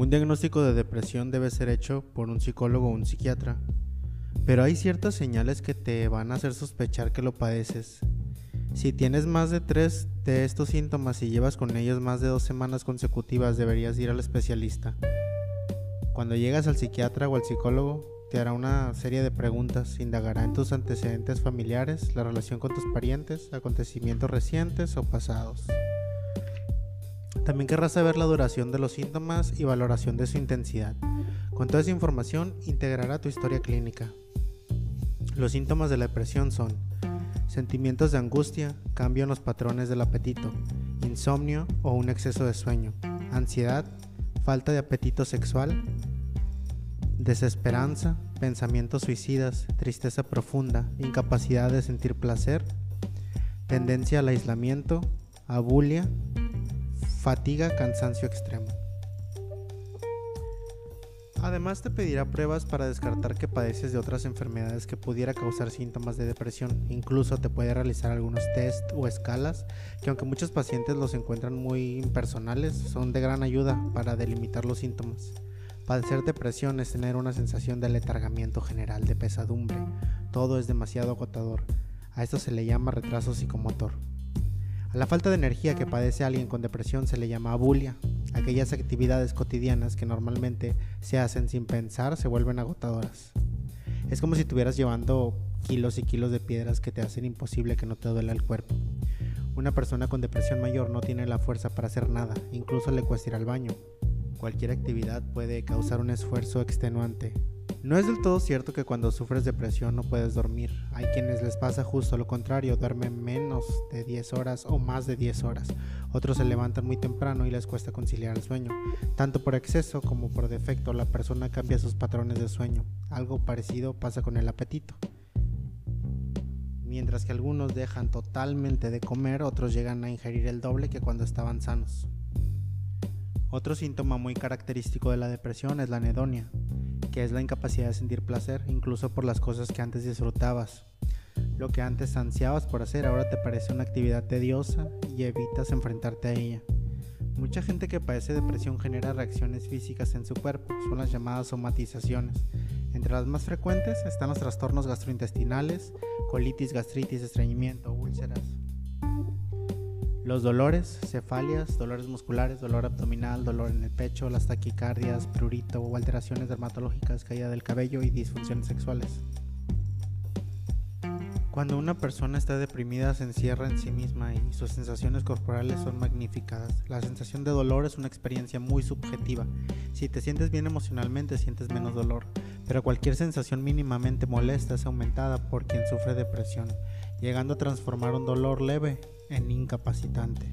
Un diagnóstico de depresión debe ser hecho por un psicólogo o un psiquiatra, pero hay ciertas señales que te van a hacer sospechar que lo padeces. Si tienes más de tres de estos síntomas y llevas con ellos más de dos semanas consecutivas, deberías ir al especialista. Cuando llegas al psiquiatra o al psicólogo, te hará una serie de preguntas, indagará en tus antecedentes familiares, la relación con tus parientes, acontecimientos recientes o pasados. También querrás saber la duración de los síntomas y valoración de su intensidad. Con toda esa información integrará tu historia clínica. Los síntomas de la depresión son sentimientos de angustia, cambio en los patrones del apetito, insomnio o un exceso de sueño, ansiedad, falta de apetito sexual, desesperanza, pensamientos suicidas, tristeza profunda, incapacidad de sentir placer, tendencia al aislamiento, abulia, fatiga, cansancio extremo. Además te pedirá pruebas para descartar que padeces de otras enfermedades que pudiera causar síntomas de depresión. Incluso te puede realizar algunos test o escalas que aunque muchos pacientes los encuentran muy impersonales, son de gran ayuda para delimitar los síntomas. Padecer depresión es tener una sensación de letargamiento general, de pesadumbre. Todo es demasiado agotador. A esto se le llama retraso psicomotor. A la falta de energía que padece alguien con depresión se le llama abulia. Aquellas actividades cotidianas que normalmente se hacen sin pensar se vuelven agotadoras. Es como si estuvieras llevando kilos y kilos de piedras que te hacen imposible que no te duela el cuerpo. Una persona con depresión mayor no tiene la fuerza para hacer nada, incluso le cuesta ir al baño. Cualquier actividad puede causar un esfuerzo extenuante, no es del todo cierto que cuando sufres depresión no puedes dormir. Hay quienes les pasa justo lo contrario, duermen menos de 10 horas o más de 10 horas. Otros se levantan muy temprano y les cuesta conciliar el sueño. Tanto por exceso como por defecto, la persona cambia sus patrones de sueño. Algo parecido pasa con el apetito. Mientras que algunos dejan totalmente de comer, otros llegan a ingerir el doble que cuando estaban sanos. Otro síntoma muy característico de la depresión es la anedonia que es la incapacidad de sentir placer, incluso por las cosas que antes disfrutabas. Lo que antes ansiabas por hacer ahora te parece una actividad tediosa y evitas enfrentarte a ella. Mucha gente que padece depresión genera reacciones físicas en su cuerpo, son las llamadas somatizaciones. Entre las más frecuentes están los trastornos gastrointestinales, colitis, gastritis, estreñimiento, úlceras. Los dolores, cefalias, dolores musculares, dolor abdominal, dolor en el pecho, las taquicardias, prurito o alteraciones dermatológicas, caída del cabello y disfunciones sexuales. Cuando una persona está deprimida se encierra en sí misma y sus sensaciones corporales son magnificadas. La sensación de dolor es una experiencia muy subjetiva. Si te sientes bien emocionalmente sientes menos dolor, pero cualquier sensación mínimamente molesta es aumentada por quien sufre depresión, llegando a transformar un dolor leve en incapacitante.